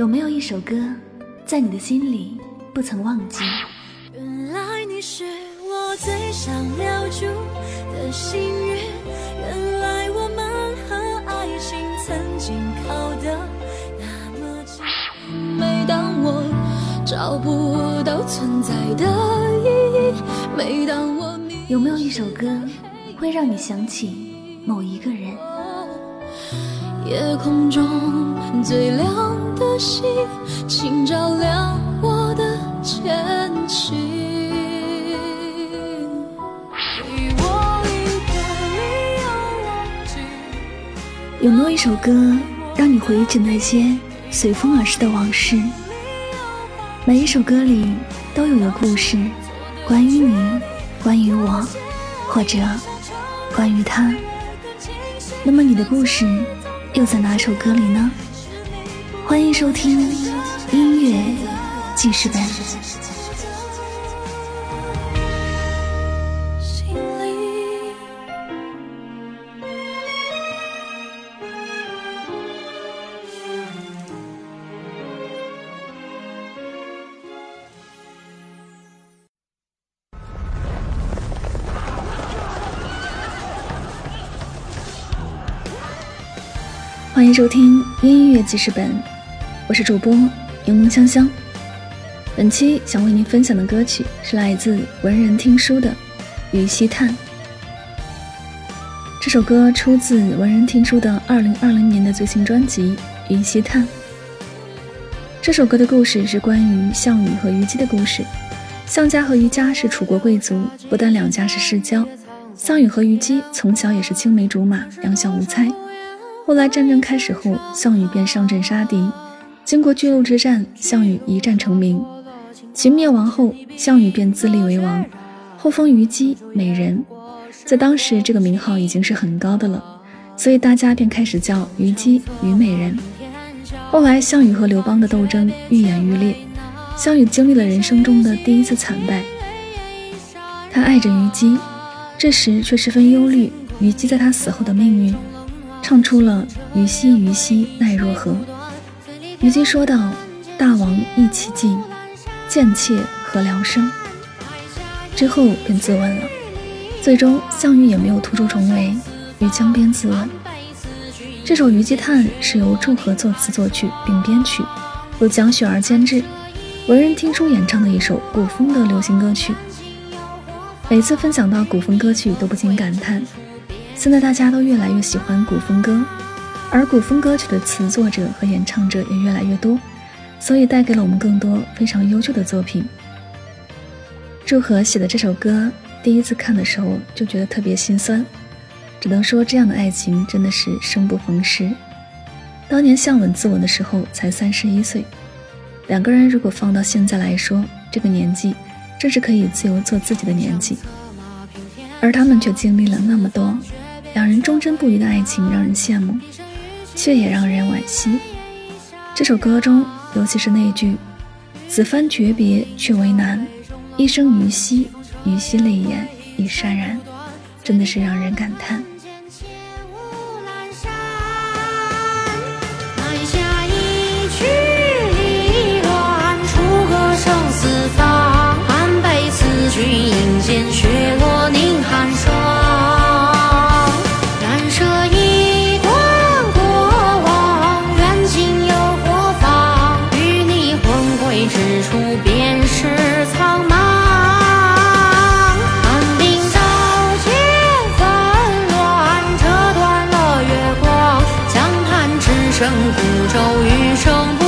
有没有一首歌，在你的心里不曾忘记？原来你是我最想留住的幸运，原来我们和爱情曾经靠得那么近。每当我找不到存在的意义，每当我迷有没有一首歌，会让你想起某一个人？夜空中最亮的星，请照亮我的前行。有没有一首歌，让你回忆起那些随风而逝的往事？每一首歌里都有个故事，关于你，关于我，或者关于他。那么你的故事？又在哪首歌里呢？欢迎收听音乐记事本。欢迎收听音乐记事本，我是主播柠檬香香。本期想为您分享的歌曲是来自文人听书的《于西叹》。这首歌出自文人听书的二零二零年的最新专辑《于西叹》。这首歌的故事是关于项羽和虞姬的故事。项家和虞家是楚国贵族，不但两家是世交，项羽和虞姬从小也是青梅竹马，两小无猜。后来战争开始后，项羽便上阵杀敌。经过巨鹿之战，项羽一战成名。秦灭亡后，项羽便自立为王，后封虞姬美人。在当时，这个名号已经是很高的了，所以大家便开始叫虞姬虞美人。后来，项羽和刘邦的斗争愈演愈烈，项羽经历了人生中的第一次惨败。他爱着虞姬，这时却十分忧虑虞姬在他死后的命运。唱出了“虞兮虞兮奈若何”。虞姬说道：“大王意其尽，贱妾何聊生？”之后便自刎了。最终，项羽也没有突出重围，于江边自刎。这首《虞姬叹》是由祝贺作词作曲并编曲，由蒋雪儿监制，文人听书演唱的一首古风的流行歌曲。每次分享到古风歌曲，都不禁感叹。现在大家都越来越喜欢古风歌，而古风歌曲的词作者和演唱者也越来越多，所以带给了我们更多非常优秀的作品。祝贺写的这首歌，第一次看的时候就觉得特别心酸，只能说这样的爱情真的是生不逢时。当年向吻自刎的时候才三十一岁，两个人如果放到现在来说，这个年纪正是可以自由做自己的年纪，而他们却经历了那么多。两人忠贞不渝的爱情让人羡慕，却也让人惋惜。这首歌中，尤其是那句“此番诀别却为难，一生于兮，于兮泪眼已潸然”，真的是让人感叹。孤舟余生